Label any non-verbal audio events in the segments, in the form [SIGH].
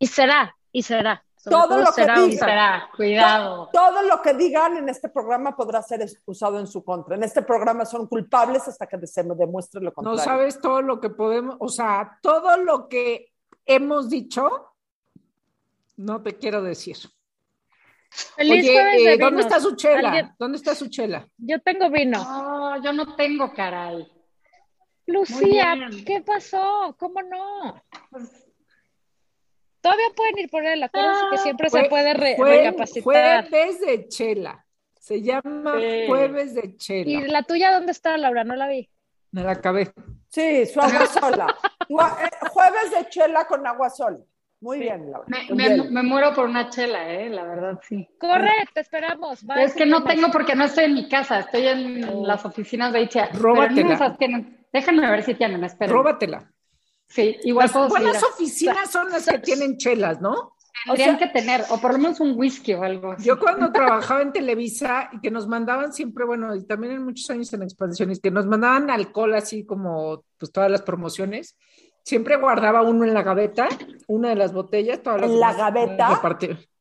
Y será, y será. Todo lo que digan, cuidado. Todo, lo que digan en este programa podrá ser usado en su contra. En este programa son culpables hasta que se demuestre lo contrario. No sabes todo lo que podemos, o sea, todo lo que hemos dicho, no te quiero decir. Feliz Oye, eh, ¿dónde está su chela? ¿Dónde está su chela? Yo tengo vino. No, yo no tengo, caray. Lucía, ¿qué pasó? ¿Cómo no? Pues, Todavía pueden ir por él, acuérdense que ah, siempre se puede recapacitar. Jueves de chela. Se llama jueves de chela. ¿Y la tuya dónde está, Laura? No la vi. Me la acabé. Sí, su agua sola. [LAUGHS] Eh, jueves de chela con agua sola. Muy bien, Laura. Me, muero por una chela, eh, la verdad, sí. Correcto, esperamos. es que no tengo porque no estoy en mi casa, estoy en oh. las oficinas de ICHA. Róbatela. déjenme ver si tienen, esperen. Róbatela. Sí, igual Las buenas oficinas son las que tienen chelas, ¿no? Tendrían que tener, o por lo menos un whisky o algo. Yo cuando trabajaba en Televisa y que nos mandaban siempre, bueno, y también en muchos años en expansiones, que nos mandaban alcohol así como pues todas las promociones, siempre guardaba uno en la gaveta, una de las botellas, todas las ¿En la gaveta?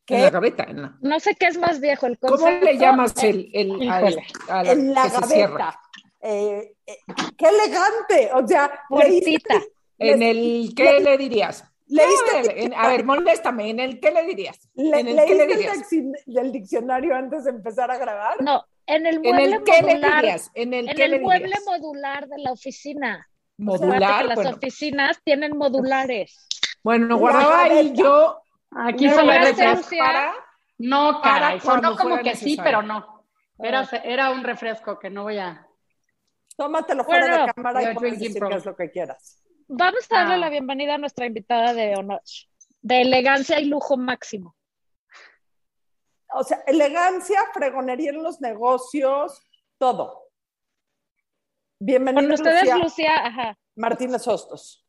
En la gaveta. No sé qué es más viejo, el concepto. ¿Cómo le llamas el, el, en la gaveta? Eh, eh, ¡Qué elegante! O sea, bolsita. ¿En el qué le, dirías? ¿Leíste? a ver, moléstame, ¿en el qué le dirías? ¿En el qué le dirías? El diccionario antes de empezar a grabar? No, en el mueble ¿En el qué le dirías? En el, en el mueble modular de la oficina. Modular. las oficinas tienen modulares. Bueno, guardaba ahí yo. Aquí solo refresco para. No, caray, no como que sí, pero no. Era, era un refresco que no voy a. Tómatelo fuera de cámara y puedes decir qué es lo que quieras. Vamos a darle la ah. bienvenida a nuestra invitada de honor, de elegancia y lujo máximo. O sea, elegancia, fregonería en los negocios, todo. Bienvenida. Con ustedes, Lucía, ajá. Martínez Hostos.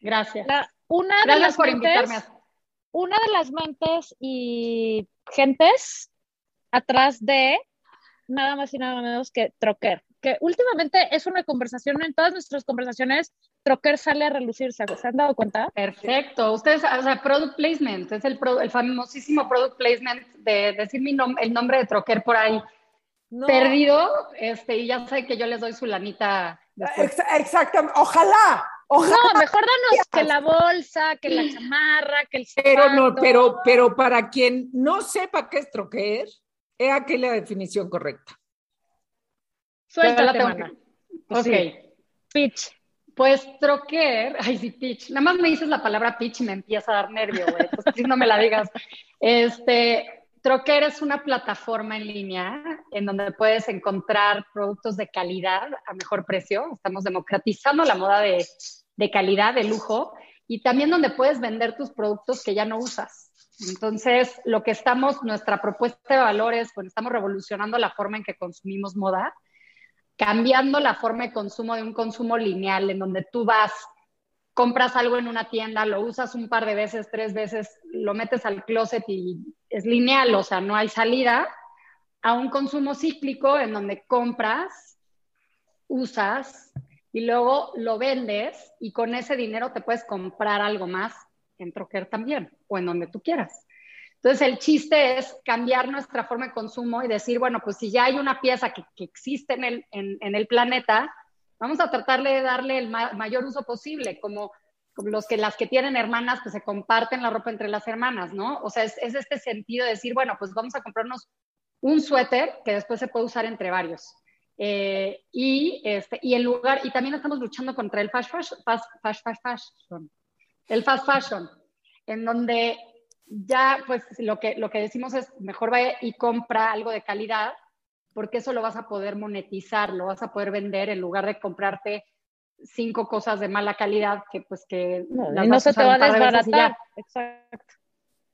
Gracias. una de las por invitarme. Una de las mentes y gentes atrás de nada más y nada menos que Troquer que últimamente es una conversación, en todas nuestras conversaciones, Trocker sale a relucirse, ¿se han dado cuenta? Perfecto, ustedes, o sea, product placement, es el, el famosísimo product placement de decir mi el nombre de Trocker por ahí. Perdido, este, y ya sé que yo les doy su lanita. Exactamente, ojalá, Ojalá. No, mejor danos que la bolsa, que la chamarra, que el Pero no, pero, pero para quien no sepa qué es troquer, es aquí la definición correcta. Suéltate, la Ok. Pitch. Pues troquer, ay sí, pitch. Nada más me dices la palabra pitch y me empieza a dar nervio, güey. [LAUGHS] No me la digas. Este, Troquer es una plataforma en línea en donde puedes encontrar productos de calidad a mejor precio. Estamos democratizando la moda de, de calidad, de lujo, y también donde puedes vender tus productos que ya no usas. Entonces, lo que estamos, nuestra propuesta de valores, pues estamos revolucionando la forma en que consumimos moda cambiando la forma de consumo de un consumo lineal, en donde tú vas, compras algo en una tienda, lo usas un par de veces, tres veces, lo metes al closet y es lineal, o sea, no hay salida, a un consumo cíclico en donde compras, usas y luego lo vendes y con ese dinero te puedes comprar algo más en Troquer también o en donde tú quieras. Entonces, el chiste es cambiar nuestra forma de consumo y decir, bueno, pues si ya hay una pieza que, existe en el, en, el, planeta, vamos a tratar de darle el mayor uso posible, como, los que las que tienen hermanas, pues se comparten la ropa entre las hermanas, ¿no? O sea, es, este sentido de decir, bueno, pues vamos a comprarnos un suéter que después se puede usar entre varios. Eh, y, este, y el lugar, y también estamos luchando contra el fast fashion, fast, fast, fast fashion, el fast fashion, en donde ya pues lo que, lo que decimos es mejor vaya y compra algo de calidad porque eso lo vas a poder monetizar, lo vas a poder vender en lugar de comprarte cinco cosas de mala calidad que pues que no, no se te va a desbaratar. Exacto.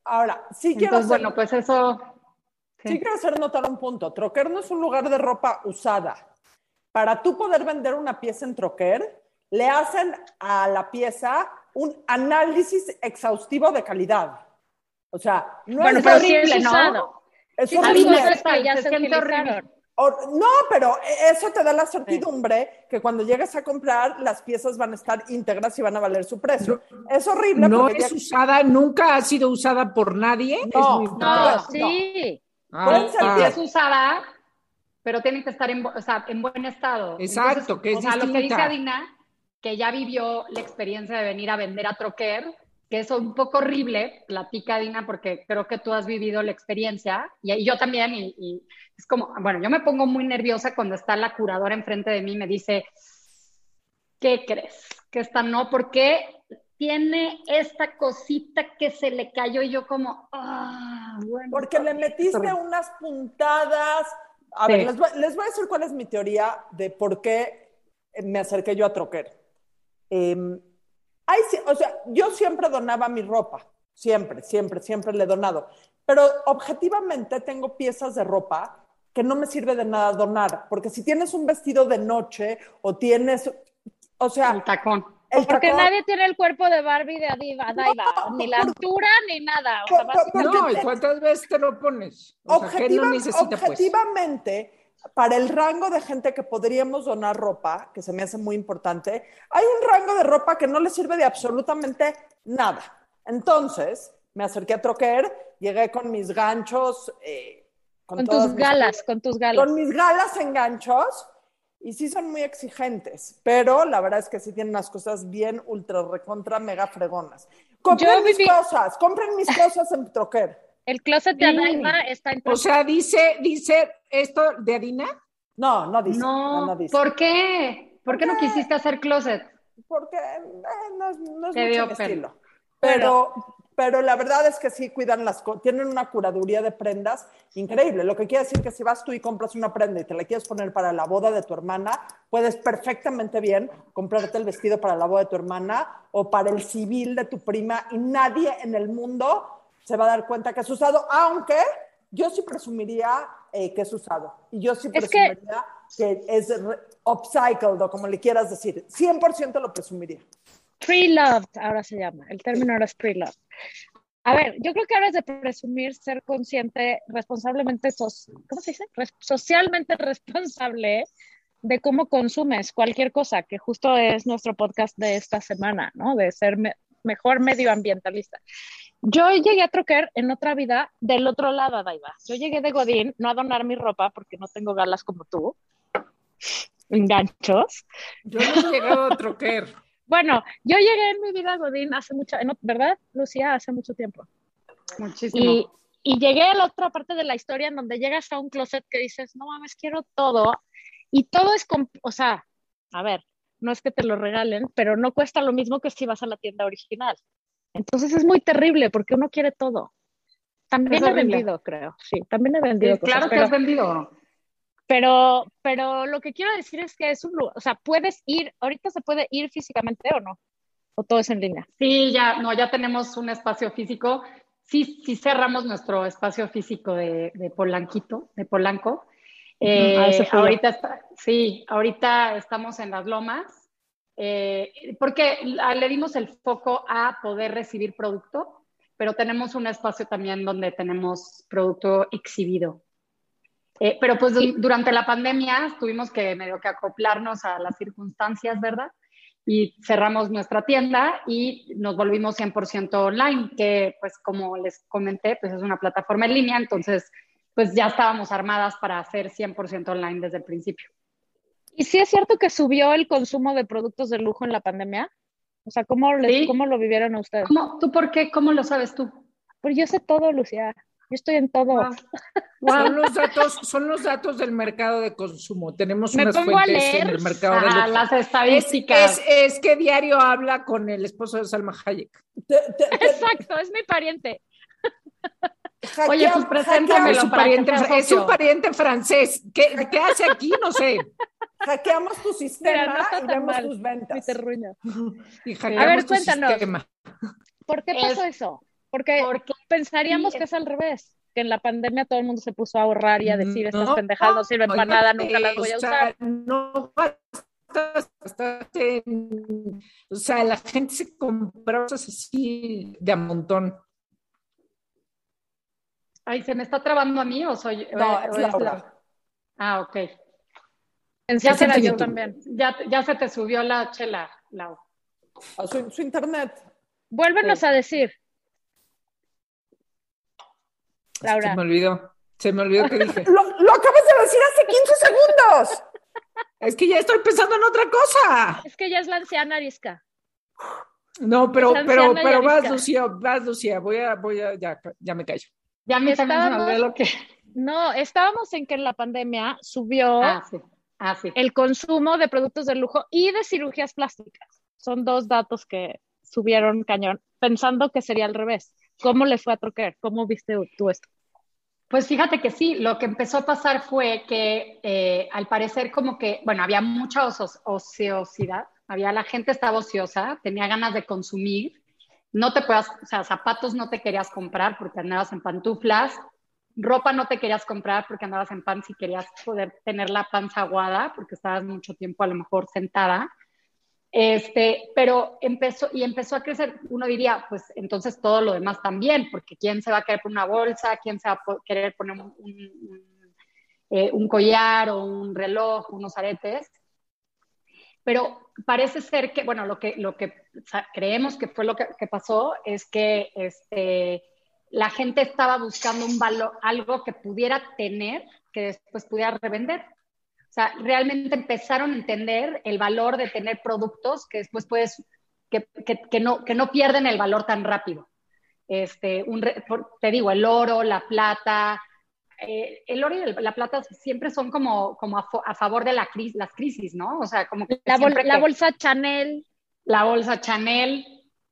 Ahora, sí quiero hacer, bueno, pues eso sí. quiero hacer notar un punto. Troquer no es un lugar de ropa usada. Para tú poder vender una pieza en Troquer, le hacen a la pieza un análisis exhaustivo de calidad. O sea, no bueno, es horrible, ¿no? Es horrible. que ya se, se horrible. no, pero eso te da la certidumbre que cuando llegues a comprar, las piezas van a estar íntegras y van a valer su precio. es horrible. No es usada, nunca ha sido usada por nadie. No, no, sí. Ah, ah. es usada, pero tiene que estar en, o sea, en buen estado. Exacto, que es o sea, lo que dice Adina, que ya vivió la experiencia de venir a vender a Troquer, que es un poco horrible, platica Adina, porque creo que tú has vivido la experiencia, y, yo también, y es como, bueno, yo me pongo muy nerviosa cuando está la curadora enfrente de mí y me dice, ¿qué crees? Que esta no, porque tiene esta cosita que se le cayó y yo como, ah, bueno. Porque le metiste unas puntadas. A ver, les voy, a decir cuál es mi teoría de por qué me acerqué yo a Troquer. Em, o sea, yo siempre donaba mi ropa, siempre, siempre, siempre le he donado. Pero objetivamente tengo piezas de ropa que no me sirve de nada donar, porque si tienes un vestido de noche o tienes, o sea... El tacón. porque nadie tiene el cuerpo de Barbie de Adiva, ni la altura ni nada. no, ¿cuántas veces te lo pones? objetivamente, para el rango de gente que podríamos donar ropa, que se me hace muy importante, hay un rango de ropa que no le sirve de absolutamente nada. Entonces, me acerqué a Troquer, llegué con mis ganchos, eh, con, tus galas, con tus galas. Con mis galas en ganchos. Y sí son muy exigentes, pero la verdad es que sí tienen unas cosas bien ultra recontra mega fregonas. Compren mis cosas, compren mis cosas en Troquer. El closet de Adina está en O sea, dice, dice esto de Adina. No, no dice. No, ¿por qué? ¿Por qué no quisiste hacer closet? Porque eh, no, es mucho estilo. Pero, pero la verdad es que sí cuidan las cosas, tienen una curaduría de prendas increíble. Lo que quiere decir que si vas tú y compras una prenda y te la quieres poner para la boda de tu hermana, puedes perfectamente bien comprarte el vestido para la boda de tu hermana o para el civil de tu prima y nadie en el mundo se va a dar cuenta que es usado, aunque yo sí presumiría eh, que es usado y yo sí presumiría que... que es upcycled o como le quieras decir. 100% lo presumiría. Pre-loved, ahora se llama. El término ahora es pre-loved. A ver, yo creo que ahora es de presumir ser consciente, responsablemente, ¿cómo se dice? socialmente [LAUGHS] responsable de cómo consumes cualquier cosa, que justo es nuestro podcast de esta semana, ¿no? De ser mejor medioambientalista. Yo llegué a Troquer en otra vida del otro lado, Daiva. Yo llegué de Godín, no a donar mi ropa porque no tengo galas como tú, enganchos. Yo no he llegado a Troquer. [LAUGHS] Bueno, yo llegué en mi vida a Godín hace mucho, ¿verdad, Lucía? Hace mucho tiempo. Muchísimo. Y, llegué a la otra parte de la historia en donde llegas a un closet que dices, no mames, quiero todo. Y todo es, o sea, a ver, no es que te lo regalen, pero no cuesta lo mismo que si vas a la tienda original. Entonces es muy terrible porque uno quiere todo. También he vendido, creo. Sí, también he vendido. claro que has vendido. Pero, pero lo que quiero decir es que es un lugar, o sea, puedes ir, ahorita se puede ir físicamente o no, o todo es en línea. Sí, ya, no, ya tenemos un espacio físico. Sí, sí cerramos nuestro espacio físico de, de Polanquito, de Polanco. Eh, ah, ahorita sí, ahorita estamos en las lomas, eh, porque le dimos el foco a poder recibir producto, pero tenemos un espacio también donde tenemos producto exhibido. Eh, pero pues durante la pandemia tuvimos que medio que acoplarnos a las circunstancias, ¿verdad? Y cerramos nuestra tienda y nos volvimos 100% online, que pues como les comenté, pues es una plataforma en línea, entonces pues ya estábamos armadas para hacer 100% online desde el principio. ¿Y sí es cierto que subió el consumo de productos de lujo en la pandemia? O sea, ¿cómo, ¿cómo lo vivieron ustedes? ¿Cómo, ¿Tú por qué? ¿Cómo lo sabes tú? Pues yo sé todo, Lucía. Yo estoy en todo. [LAUGHS] Son, los datos, son los datos del mercado de consumo. Tenemos unas fuentes en el mercado de consumo. las estadísticas. Es, que diario habla con el esposo de Salma Hayek. Exacto, es mi pariente. Oye, pues preséntamelo es, pariente, es un pariente francés. ¿Qué, ¿Qué, hace aquí? No sé. Hackeamos tu sistema y vemos tus ventas. [LAUGHS] Y A ver, cuéntanos. ¿Por qué pasó eso? Porque, pensaríamos que es al revés, que en la pandemia todo el mundo se puso a ahorrar y a decir, estas pendejadas no sirven para nada, nunca las voy a usar. No o sea, la gente se compró cosas así de a montón. Ay, ¿se me está trabando a mí o soy...? No, es Laura. Ah, ok. Ya se yo también. Ya, ya se te subió la chela, Lau. A su, internet. Vuélvenos a decir. Laura. Se me olvidó. Se me olvidó que dije. [LAUGHS] lo, lo acabas de decir hace 15 segundos. Es que ya estoy pensando en otra cosa. Es que ya es la anciana arisca. No, pero, pero, pero vas, Lucía, vas, Lucía. Voy a, voy a, ya, ya me callo. Ya me estábamos, lo que. [LAUGHS] No, estábamos en que en la pandemia subió ah, sí. Ah, sí. el consumo de productos de lujo y de cirugías plásticas. Son dos datos que subieron cañón, pensando que sería al revés. ¿Cómo le fue a Troquer? ¿Cómo viste tú esto? Pues fíjate que sí, lo que empezó a pasar fue que eh, al parecer como que, bueno, había mucha ociosidad, había la gente estaba ociosa, tenía ganas de consumir, no te puedas, o sea, zapatos no te querías comprar porque andabas en pantuflas, ropa no te querías comprar porque andabas en pan si querías poder tener la panza aguada porque estabas mucho tiempo a lo mejor sentada. Este, pero empezó y empezó a crecer, uno diría, pues entonces todo lo demás también, porque quién se va a querer poner una bolsa, quién se va a querer poner un, eh, un, collar o un reloj, unos aretes. Pero parece ser que, bueno, lo que, lo que creemos que fue lo que pasó es que este, la gente estaba buscando un valor, algo que pudiera tener, que después pudiera revender. O sea, realmente empezaron a entender el valor de tener productos que después puedes, que, que, no, que no pierden el valor tan rápido. Este, un, te digo, el oro, la plata, eh, el oro y la plata siempre son como, como a, favor de la crisis, las crisis, ¿no? O sea, como que la, la bolsa Chanel. La bolsa Chanel,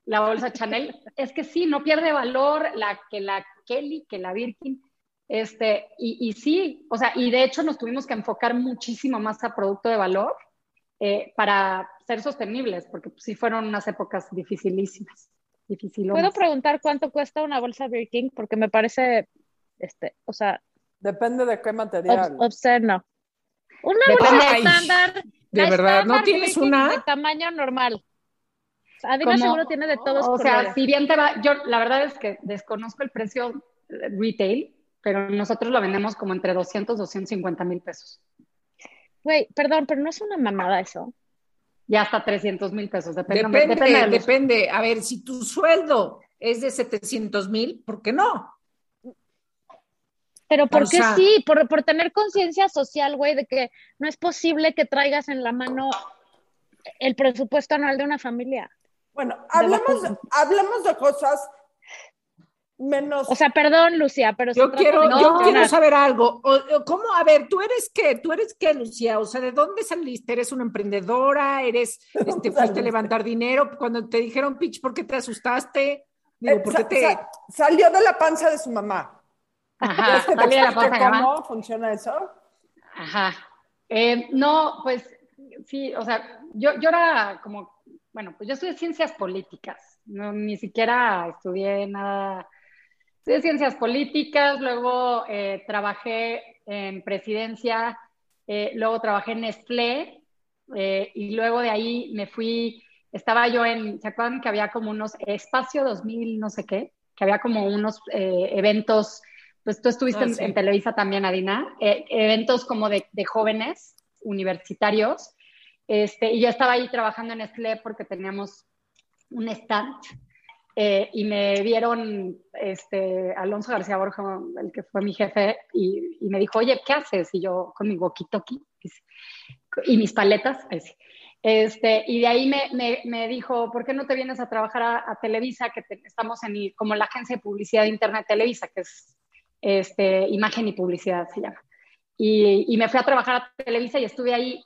la bolsa Chanel, es que sí, no pierde valor la que la Kelly, que la Birkin. Este, y, sí, o sea, y de hecho nos tuvimos que enfocar muchísimo más a producto de valor eh, para ser sostenibles, porque pues, sí fueron unas épocas dificilísimas. ¿Puedo preguntar cuánto cuesta una bolsa Birkin? Porque me parece, este, o sea... Depende de qué material. obsceno. Una bolsa estándar. De verdad, ¿no tienes una? De tamaño normal. Adina seguro tiene de todos. O sea, si bien te va, yo la verdad es que desconozco el precio retail, pero nosotros lo vendemos como entre 200 y 250 mil pesos. Güey, perdón, pero no es una mamada eso. Ya hasta 300 mil pesos, depende. Depende, depende, A ver, si tu sueldo es de 700 mil, ¿por qué no? Pero ¿por qué sí? Por, por tener conciencia social, güey, de que no es posible que traigas en la mano el presupuesto anual de una familia. Bueno, hablemos, hablemos de cosas menos. O sea, perdón, Lucía, pero yo quiero, yo quiero saber algo. ¿Cómo? A ver, ¿tú eres qué? ¿Tú eres qué, Lucía? O sea, ¿de dónde saliste? ¿Eres una emprendedora? ¿Eres, [LAUGHS] este, fuiste a levantar dinero? Cuando te dijeron pitch, ¿por qué te asustaste? Digo, ¿por qué te... salió de la panza de su mamá. Ajá, [LAUGHS] salió de la panza de ¿Cómo funciona eso? Ajá. Eh, no, pues sí, o sea, yo, yo era como, bueno, pues yo estudié ciencias políticas, no, ni siquiera estudié nada de ciencias políticas, luego eh, trabajé en presidencia, eh, luego trabajé en Nestlé eh, y luego de ahí me fui, estaba yo en, ¿se acuerdan que había como unos Espacio 2000, no sé qué? Que había como unos eventos, pues tú estuviste ah, en, Televisa también, Adina, eventos como de, de, jóvenes universitarios, este, y yo estaba ahí trabajando en Nestlé porque teníamos un stand eh, y me vieron este, Alonso García Borja, el que fue mi jefe, y, me dijo, oye, ¿qué haces? Y yo con mi walkie-talkie y mis paletas. Este, y de ahí me, me, me, dijo, ¿por qué no te vienes a trabajar a, Televisa? Que estamos en como la agencia de publicidad de Internet Televisa, que es este, imagen y publicidad se llama. Y, y me fui a trabajar a Televisa y estuve ahí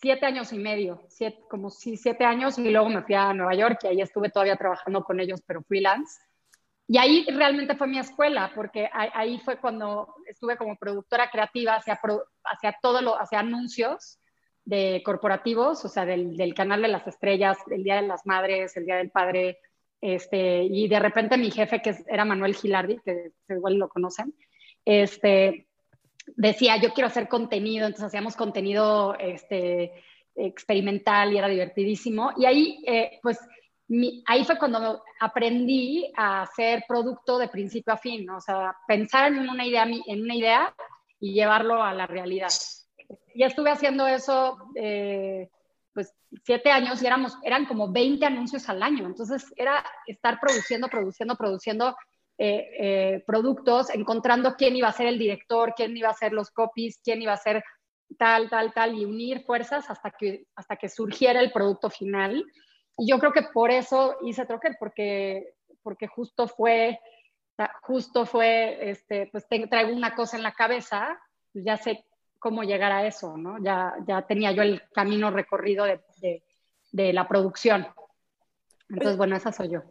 siete años y medio, siete, como sí, siete años, y luego me fui a Nueva York y ahí estuve todavía trabajando con ellos, pero freelance. Y ahí realmente fue mi escuela, porque ahí fue cuando estuve como productora creativa hacia, hacia todo lo, hacia anuncios de corporativos, o sea, del, del, canal de las estrellas, el Día de las Madres, el Día del Padre, este, y de repente mi jefe, que era Manuel Gilardi, que igual lo conocen, este, decía, yo quiero hacer contenido, entonces hacíamos contenido este, experimental y era divertidísimo. Y ahí, eh, pues, ahí fue cuando aprendí a hacer producto de principio a fin, o sea, pensar en una idea, en una idea y llevarlo a la realidad. Ya estuve haciendo eso, eh, pues, siete años y éramos, eran como 20 anuncios al año. Entonces, era estar produciendo, produciendo, produciendo eh, eh, productos, encontrando quién iba a ser el director, quién iba a ser los copies, quién iba a ser tal, tal, tal, y unir fuerzas hasta que, hasta que surgiera el producto final. Y yo creo que por eso hice Trocker, porque, porque justo fue, justo fue, este, pues traigo una cosa en la cabeza, ya sé cómo llegar a eso, ¿no? Ya, ya tenía yo el camino recorrido de, de, la producción. Entonces, bueno, esa soy yo,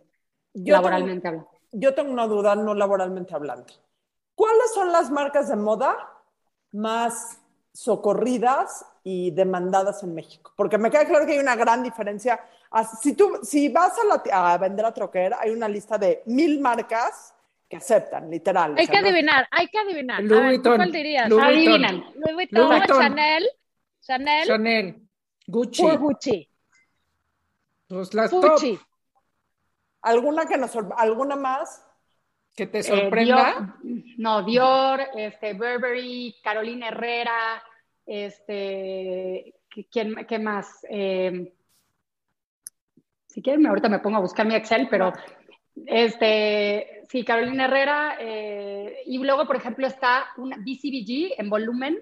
laboralmente hablando. Yo tengo una duda, no laboralmente hablando. ¿Cuáles son las marcas de moda más socorridas y demandadas en México? Porque me queda claro que hay una gran diferencia. Si, tú, si vas a, a vender a Troquer, hay una lista de mil marcas que aceptan, literal. Hay que adivinar, hay que adivinar. Louis Vuitton. ¿Cuál dirías? Louis Adivinan. Louis Vuitton, Chanel, Chanel, Chanel, Gucci. Gucci. Pues las Gucci. top. ¿Alguna que nos alguna más? Que te Eh, sorprenda. Dior, no, Dior, este, Burberry, Carolina Herrera, este, ¿quién, ¿qué más? Eh, si quieren, ahorita me pongo a buscar mi Excel, pero este, sí, Carolina Herrera, eh, y luego, por ejemplo, está una BCBG en volumen,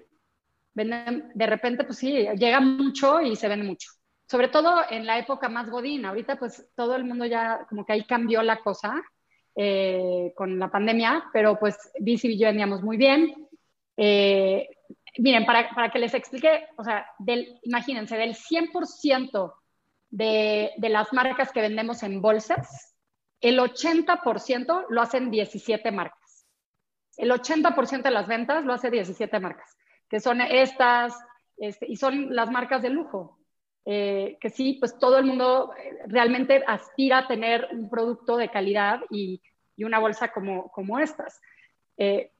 Venden- de repente, pues sí, llega mucho y se vende mucho. Sobre todo en la época más godín. Ahorita, pues todo el mundo ya, como que ahí cambió la cosa eh, con la pandemia, pero pues BCBG vendíamos muy bien. Eh, miren, para, para que les explique, o sea, del, imagínense, del 100% de, de las marcas que vendemos en bolsas, el 80% lo hacen 17 marcas. El 80% de las ventas lo hace 17 marcas, que son estas, este, y son las marcas de lujo. Eh, que sí, pues todo el mundo eh, realmente aspira a tener un producto de calidad y, y una bolsa como, como estas. Eh,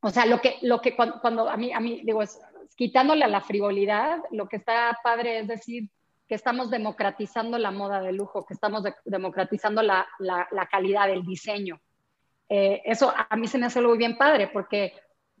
o sea, lo que, lo que cuando, a mí, a mí digo, es, quitándole a la frivolidad, lo que está padre es decir que estamos democratizando la moda de lujo, que estamos de, democratizando la, la, calidad del diseño. Eso a mí se me hace algo bien padre, porque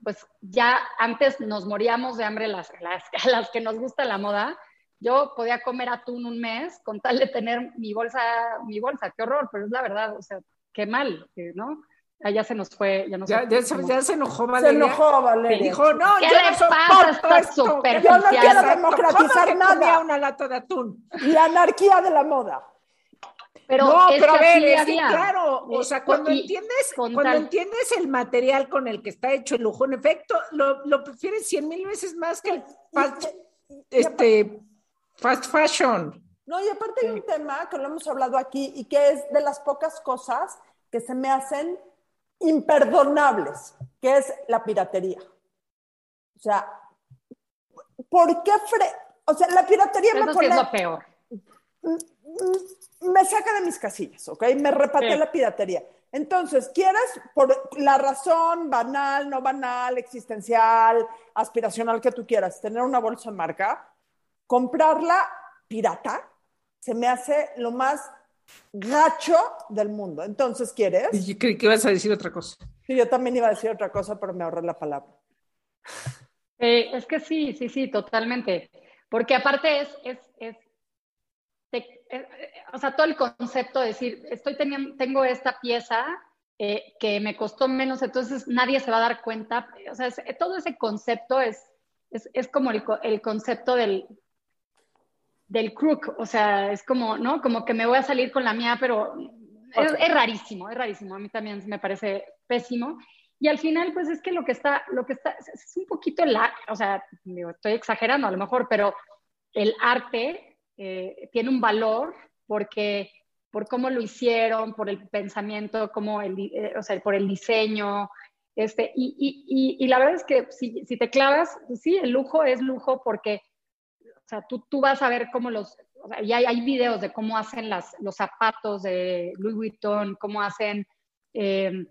pues ya antes nos moríamos de hambre las, las, [LAUGHS] las que nos gusta la moda. Yo podía comer atún un mes con tal de tener mi bolsa, mi bolsa, qué horror, pero es la verdad, o sea, qué mal, ¿no? allá se nos fue, ya no ya, ya, se, ya, se, enojó Se Valeria. enojó Valeria. Dijo, no, ¿Qué yo le no soporto pasa a esta esto. Yo no quiero democratizar ¿Cómo que nada. comía una lata de atún? La anarquía de la moda. Pero no, es pero a ver, es que claro, o Eh, sea, cuando y entiendes, cuando tal- entiendes el material con el que está hecho el lujo, en efecto, lo, lo prefieres cien mil veces más que el este, fast fashion. No, y aparte hay un tema que lo hemos hablado aquí y que es de las pocas cosas que se me hacen imperdonables, que es la piratería. O sea, ¿por qué fre O sea, la piratería Eso me pone... es lo peor. me saca de mis casillas, ¿ok? Me repatea Sí. la piratería. Entonces, ¿quieres, por la razón banal, no banal, existencial, aspiracional que tú quieras, tener una bolsa de marca? Comprarla pirata se me hace lo más gacho del mundo. Entonces, ¿quieres? Y yo creí que ibas a decir otra cosa. Sí, yo también iba a decir otra cosa, pero me ahorré la palabra. Eh, es que sí, sí, sí, totalmente. Porque aparte es, es, es te- eh, o sea, todo el concepto de decir, estoy teniendo, tengo esta pieza eh, que me costó menos, entonces nadie se va a dar cuenta. O sea, es- todo ese concepto es, es, es como el, co- el concepto del, del crook, o sea, es como, ¿no? Como que me voy a salir con la mía, pero es, es rarísimo, es rarísimo. A mí también me parece pésimo. Y al final, pues es que lo que está, lo que está, es, un poquito la, o sea, digo, estoy exagerando a lo mejor, pero el arte eh, tiene un valor porque por cómo lo hicieron, por el pensamiento, como el, eh, o sea, por el diseño, este, y, y, y, y la verdad es que si, si te clavas, pues sí, el lujo es lujo porque, o sea, tú, tú vas a ver cómo los, o sea, y hay, hay videos de cómo hacen las, los zapatos de Louis Vuitton, cómo hacen, eh,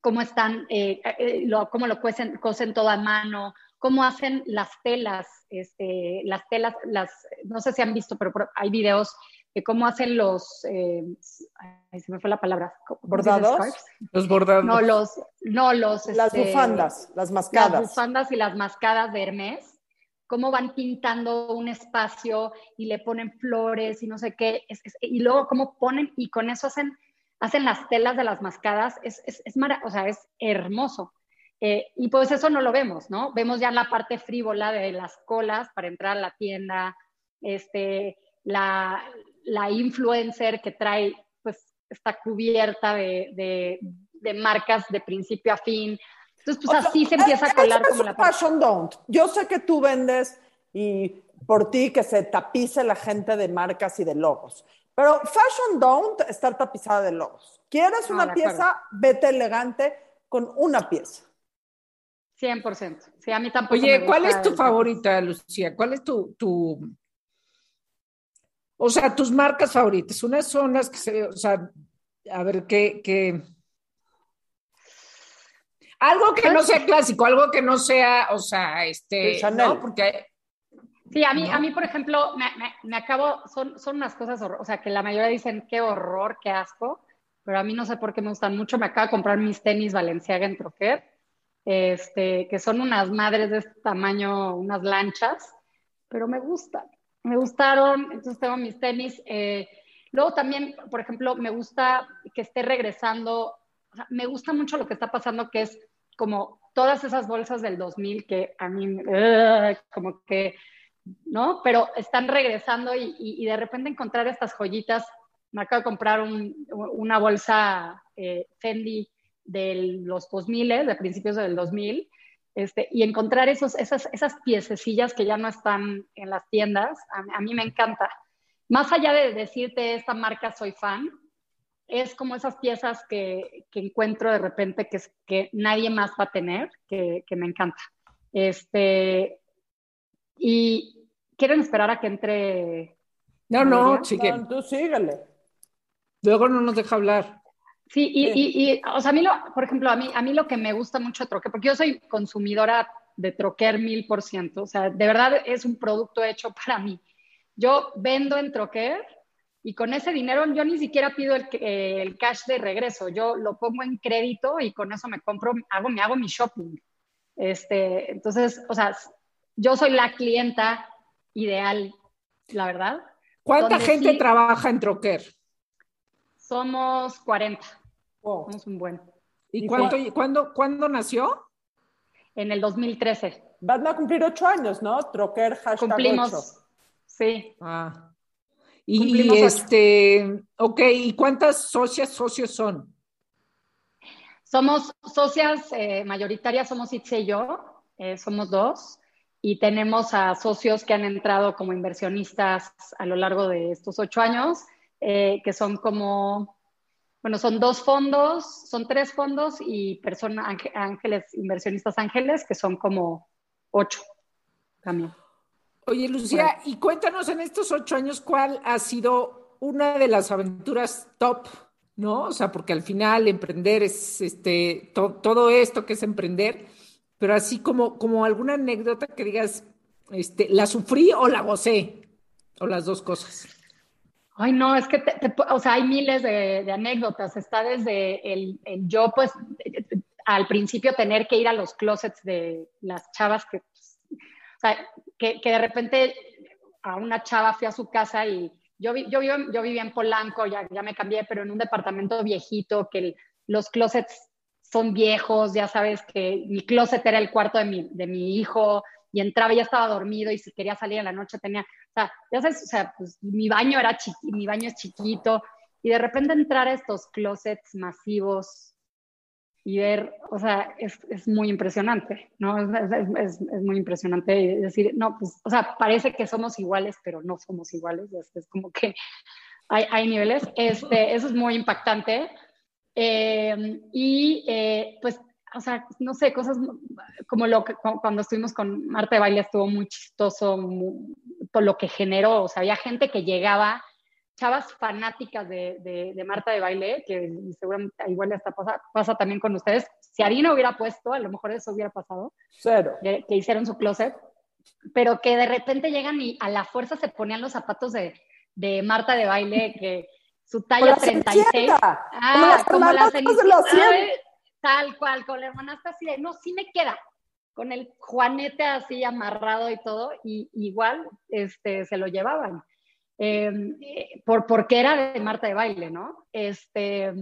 cómo están, eh, eh, lo, cómo lo cosen, cosen todo a mano, cómo hacen las telas, este, las telas, las, no sé si han visto, pero hay videos de cómo hacen los, eh, se me fue la palabra, bordados, los bordados, no los, no los, las este, bufandas, las mascadas, las bufandas y las mascadas de Hermes, cómo van pintando un espacio y le ponen flores y no sé qué, y luego cómo ponen y con eso hacen, hacen las telas de las mascadas, es, es, es o sea, es hermoso. Eh, y pues eso no lo vemos, ¿no? Vemos ya la parte frívola de las colas para entrar a la tienda, este, la, la influencer que trae, pues está cubierta de, de, marcas de principio a fin. Entonces, pues así se empieza a colar como la fashion don't. Yo sé que tú vendes y por ti que se tapice la gente de marcas y de logos. Pero fashion don't estar tapizada de logos. ¿Quieres una pieza? Vete elegante con una pieza. 100%. Sí, a mí tampoco. Oye, ¿cuál es tu favorita, Lucía? ¿Cuál es tu, tu, o sea, tus marcas favoritas? Unas son las que se, o sea, a ver, ¿qué, qué? Algo que no sea clásico, algo que no sea, o sea, este, ¿no? Porque... Sí, a mí, a mí, por ejemplo, me, me, acabo, son, son unas cosas, o sea, que la mayoría dicen, qué horror, qué asco, pero a mí no sé por qué me gustan mucho. Me acabo de comprar mis tenis Valenciaga en Troquer este, que son unas madres de este tamaño, unas lanchas, pero me gustan, me gustaron, entonces tengo mis tenis. Eh, luego también, por ejemplo, me gusta que esté regresando, me gusta mucho lo que está pasando, que es como todas esas bolsas del 2000 que a mí, como que, ¿no? Pero están regresando y, de repente encontrar estas joyitas. Me acabo de comprar una bolsa eh, Fendi de los 2000, de principios del 2000, este, y encontrar esos, esas, esas piececillas que ya no están en las tiendas, a, mí me encanta. Más allá de decirte esta marca soy fan, es como esas piezas que, que encuentro de repente que, que nadie más va a tener, que, que me encanta. Este, y quieren esperar a que entre. No, no, sigue. tú síguele. Luego no nos deja hablar. Sí, y, y, o sea, a mí, lo, por ejemplo, a mí, a mí lo que me gusta mucho de Troquer, porque yo soy consumidora de Troquer mil por ciento, o sea, de verdad es un producto hecho para mí. Yo vendo en Troquer y con ese dinero yo ni siquiera pido el, el, cash de regreso, yo lo pongo en crédito y con eso me compro, hago, me hago mi shopping. Este, entonces, o sea, yo soy la clienta ideal, la verdad. ¿Cuánta gente trabaja en Troquer? Somos 40. Somos un buen. ¿Y, cuánto, ¿cuándo, ¿cuándo nació? En el 2013. Van a cumplir ocho años, ¿no? Troquer hashtag Cumplimos, sí. Ah. Y, este, ok, ¿y cuántas socias, socios son? Somos socias eh, mayoritarias, somos Itze y yo, eh, somos dos, y tenemos a socios que han entrado como inversionistas a lo largo de estos ocho años, eh, que son como bueno, son dos fondos, son tres fondos y personas, ángeles, inversionistas ángeles, que son como ocho también. Oye, Lucía, y cuéntanos en estos ocho años cuál ha sido una de las aventuras top, ¿no? O sea, porque al final emprender es este, todo esto que es emprender, pero así como, como alguna anécdota que digas, este, ¿la sufrí o la gocé? O las dos cosas. Ay, no, es que, o sea, hay miles de, anécdotas. Está desde el, yo, pues, al principio tener que ir a los closets de las chavas que, sea, que, de repente a una chava fui a su casa y yo, yo, yo vivía en Polanco, ya, ya me cambié, pero en un departamento viejito, que los closets son viejos, ya sabes que mi closet era el cuarto de mi, de mi hijo, y entraba y ya estaba dormido y si quería salir en la noche tenía, o sea, ya sabes, o sea, pues mi baño era chiquito, mi baño es chiquito y de repente entrar a estos closets masivos y ver, o sea, es, es muy impresionante, ¿no? Es, es, muy impresionante decir, no, pues, o sea, parece que somos iguales, pero no somos iguales, es, como que hay, hay niveles, este, eso es muy impactante. Eh, y eh, pues o sea, no sé, cosas como lo que cuando estuvimos con Marta de Baile estuvo muy chistoso por lo que generó, o sea, había gente que llegaba, chavas fanáticas de, de, Marta de Baile, que seguramente igual hasta pasa, pasa también con ustedes, si Arina hubiera puesto, a lo mejor eso hubiera pasado, Cero. Que, que hicieron su closet, pero que de repente llegan y a la fuerza se ponían los zapatos de, de Marta de baile, que su talla 36. Ah, como las Tal cual, con la hermanastra así de, no, sí me queda, con el juanete así amarrado y todo, y igual este, se lo llevaban. Eh, por, porque era de Marta de baile, ¿no? Este,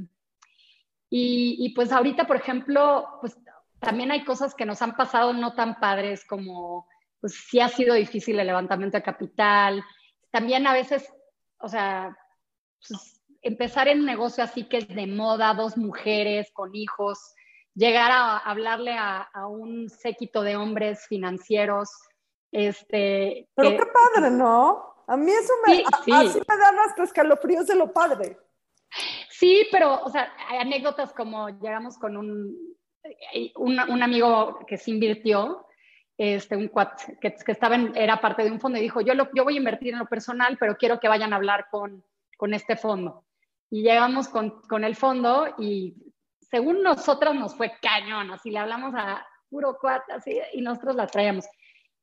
y, y, pues ahorita, por ejemplo, pues también hay cosas que nos han pasado no tan padres como, pues sí ha sido difícil el levantamiento de capital. También a veces, o sea, pues, empezar en un negocio así que es de moda, dos mujeres con hijos, llegar a hablarle a, un séquito de hombres financieros. Este, Pero qué padre, ¿no? A mí eso me, así me dan hasta escalofríos de lo padre. Sí, pero, o sea, hay anécdotas como llegamos con un, un, amigo que se invirtió, este, un cuat, que, que, estaba en, era parte de un fondo y dijo, yo, lo, yo voy a invertir en lo personal, pero quiero que vayan a hablar con, con este fondo. Y llegamos con, con, el fondo y según nosotros nos fue cañón, así le hablamos a puro cuat, así, y nosotros la traíamos.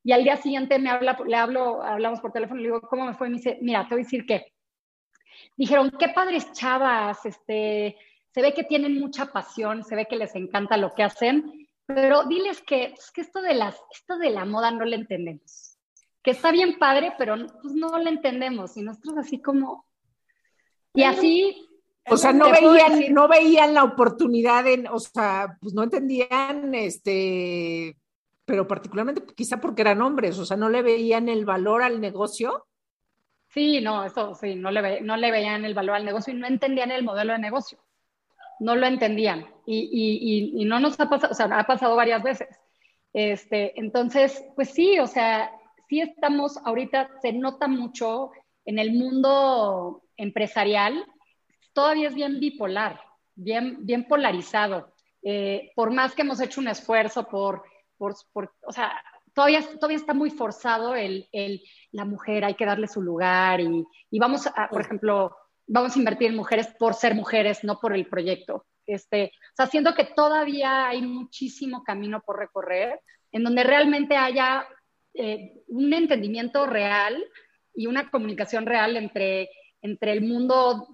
Y al día siguiente me habla, le hablo, hablamos por teléfono, le digo, ¿cómo me fue? Y me dice, mira, te voy a decir que dijeron, qué padres chavas, este, se ve que tienen mucha pasión, se ve que les encanta lo que hacen, pero diles que, pues, que esto, de las, esto de la moda no le entendemos. Que está bien padre, pero pues no le entendemos. Y nosotros así como... Y así o sea, no veían, no veían la oportunidad en, o sea, pues no entendían, este, pero particularmente quizá porque eran hombres, o sea, no le veían el valor al negocio. Sí, no, eso sí, no le, no le veían el valor al negocio y no entendían el modelo de negocio. No lo entendían. Y, y, y, no nos ha pasado, o sea, ha pasado varias veces. Este, entonces, pues sí, o sea, sí estamos, ahorita se nota mucho en el mundo empresarial, todavía es bien bipolar, bien, bien polarizado. Eh, por más que hemos hecho un esfuerzo por, por, por o sea, todavía, todavía está muy forzado el, el, la mujer, hay que darle su lugar y, y, vamos a, por ejemplo, vamos a invertir en mujeres por ser mujeres, no por el proyecto. Este, o sea, siento que todavía hay muchísimo camino por recorrer en donde realmente haya eh, un entendimiento real y una comunicación real entre, entre el mundo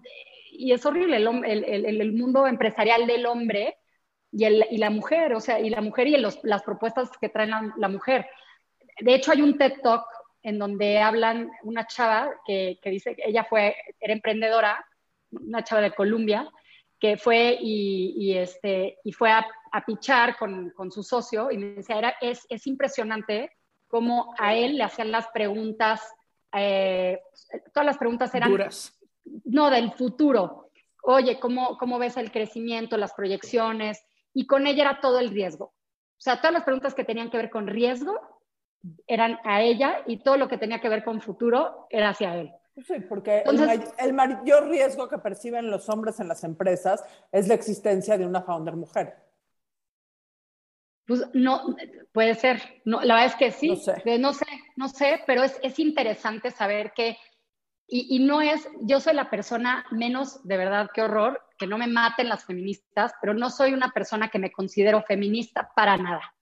y es horrible el, el, el, mundo empresarial del hombre y, y, la mujer, o sea, y la mujer y los, las propuestas que trae la, mujer. De hecho, hay un TED Talk en donde hablan una chava que, que dice que ella fue, era emprendedora, una chava de Colombia, que fue y, y, este, y fue a, a pichar con, con, su socio y me decía, era, es, es impresionante cómo a él le hacían las preguntas, eh, todas las preguntas eran Duras no, del futuro. Oye, ¿cómo, ¿cómo ves el crecimiento, las proyecciones? Y con ella era todo el riesgo. O sea, todas las preguntas que tenían que ver con riesgo eran a ella y todo lo que tenía que ver con futuro era hacia él. Sí, porque el, mayor riesgo que perciben los hombres en las empresas es la existencia de una founder mujer. Pues no, puede ser. No, la verdad es que sí. No sé, no sé, no sé pero es, es interesante saber que y, no es, yo soy la persona menos, de verdad, qué horror, que no me maten las feministas, pero no soy una persona que me considero feminista para nada.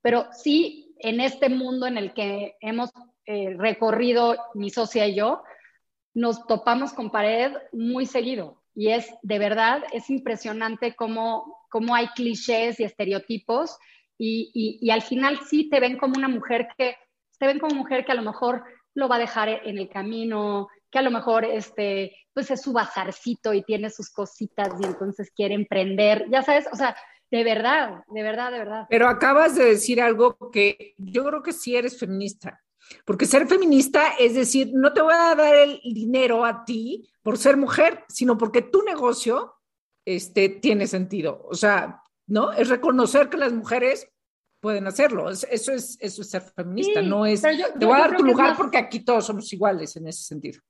Pero sí, en este mundo en el que hemos eh, recorrido mi socia y yo, nos topamos con pared muy seguido. Y es, de verdad, es impresionante cómo, cómo hay clichés y estereotipos y, y, y al final sí te ven como una mujer que, te ven como mujer que a lo mejor lo va a dejar en el camino, que a lo mejor este, pues es su bazarcito y tiene sus cositas y entonces quiere emprender, ya sabes, o sea, de verdad, de verdad, de verdad. Pero acabas de decir algo que yo creo que sí eres feminista, porque ser feminista es decir, no te voy a dar el dinero a ti por ser mujer, sino porque tu negocio este, tiene sentido. O sea, ¿no? Es reconocer que las mujeres pueden hacerlo. Eso es, eso es ser feminista, no es, te voy a dar tu lugar porque aquí todos somos iguales en ese sentido.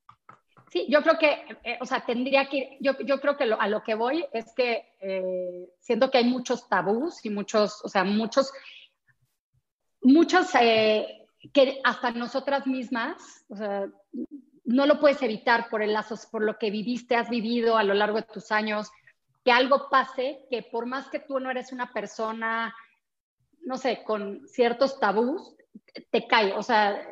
Sí, yo creo que, eh, o sea, tendría que, yo, yo creo que a lo que voy es que eh, siento que hay muchos tabús y muchos, o sea, muchos, muchos eh, que hasta nosotras mismas, o sea, no lo puedes evitar por el lazo, por lo que viviste, has vivido a lo largo de tus años, que algo pase, que por más que tú no eres una persona, no sé, con ciertos tabús, te cae, o sea,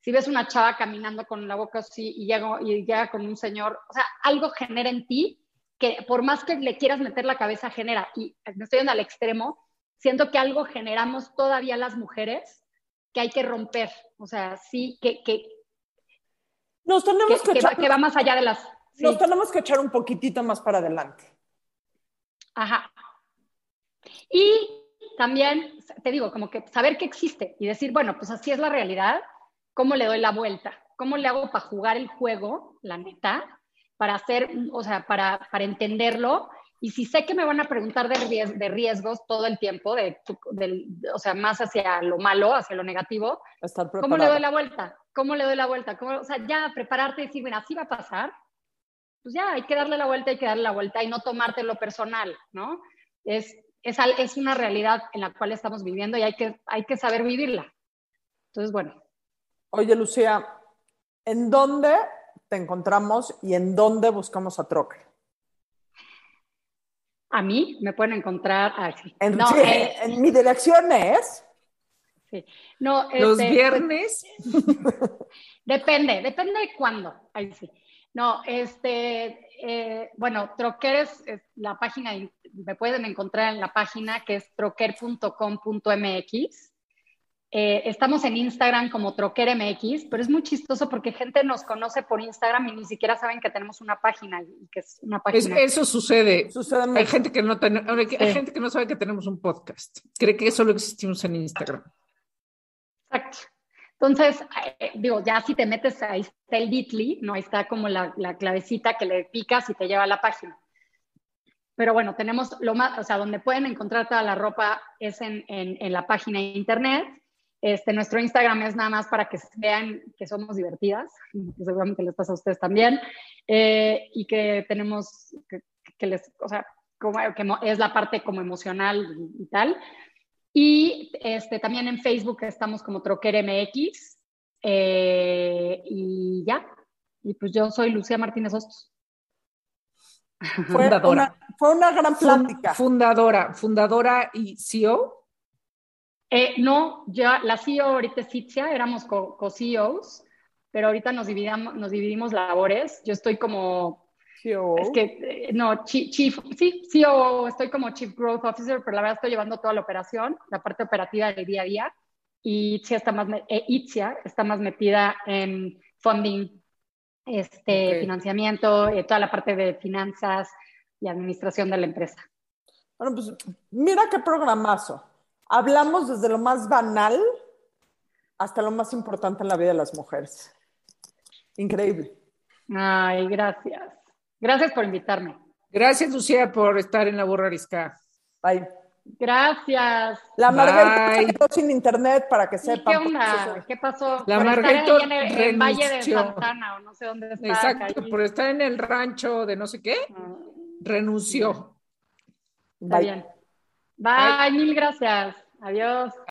si ves una chava caminando con la boca así y llega, y llega con un señor, o sea, algo genera en ti que por más que le quieras meter la cabeza, genera. Y me estoy yendo al extremo, siento que algo generamos todavía las mujeres que hay que romper. O sea, sí, que, que, nos tenemos que, que, va, más allá de las... Nos tenemos que echar un poquitito más para adelante. Ajá. Y también, te digo, como que saber que existe y decir, bueno, pues así es la realidad, ¿cómo le doy la vuelta? ¿Cómo le hago para jugar el juego, la neta? Para hacer, o sea, para, para entenderlo. Y si sé que me van a preguntar de, de riesgos todo el tiempo, de, o sea, más hacia lo malo, hacia lo negativo, ¿cómo le doy la vuelta? ¿Cómo le doy la vuelta? ¿Cómo, o sea, ya prepararte y decir, bueno, así va a pasar, pues ya hay que darle la vuelta, hay que darle la vuelta y no tomártelo personal, ¿no? Es, es, es una realidad en la cual estamos viviendo y hay que, hay que saber vivirla. Entonces, bueno. Oye, Lucía, ¿en dónde te encontramos y en dónde buscamos a Trocker? A mí me pueden encontrar aquí. En, eh, en mi dirección es. Sí. No, Los este, viernes. [LAUGHS] depende, depende de cuándo. Ahí sí. No, este, eh, bueno, Troquer es, la página, me pueden encontrar en la página que es troquer.com.mx. Eh, estamos en Instagram como TroquerMX, pero es muy chistoso porque gente nos conoce por Instagram y ni siquiera saben que tenemos una página y que es una página. eso sucede. hay, gente que no hay gente que no sabe que tenemos un podcast. Cree que solo existimos en Instagram. Entonces, eh, digo, ya si te metes, ahí está el Bitly, ¿no? Ahí está como la, clavecita que le picas y te lleva a la página. Pero bueno, tenemos lo más, o sea, donde pueden encontrar toda la ropa es en, la página de internet. Este, nuestro Instagram es nada más para que vean que somos divertidas, que seguramente les pasa a ustedes también, eh, y que tenemos, que, les, o sea, como, que es la parte como emocional y tal. Y este, también en Facebook estamos como Troquer MX. Eh, y ya. Y pues yo soy Lucía Martínez Hostos. fundadora. fue una gran plática. Fundadora, fundadora y CEO. Eh, no, ya la CEO ahorita es Itzia, éramos co-CEOs, pero ahorita nos dividimos, nos dividimos labores. Yo estoy como es que, eh, no, chief, sí, CEO, estoy como Chief Growth Officer, pero la verdad estoy llevando toda la operación, la parte operativa del día a día. Y Itzia está más, eh, Itzia está más metida en funding, este, financiamiento, eh, toda la parte de finanzas y administración de la empresa. Bueno, pues mira qué programazo. Hablamos desde lo más banal hasta lo más importante en la vida de las mujeres. Increíble. Ay, gracias. Gracias por invitarme. Gracias, Lucía, por estar en la burra arisca. Bye. Gracias. La Margarita quedó sin internet para que sepan. ¿Qué onda? ¿Qué pasó? La Margarita en el, Valle de Santana o no sé dónde está. Exacto, por estar en el rancho de no sé qué, ah. renunció. Está bien. Bye, mil gracias. Adiós.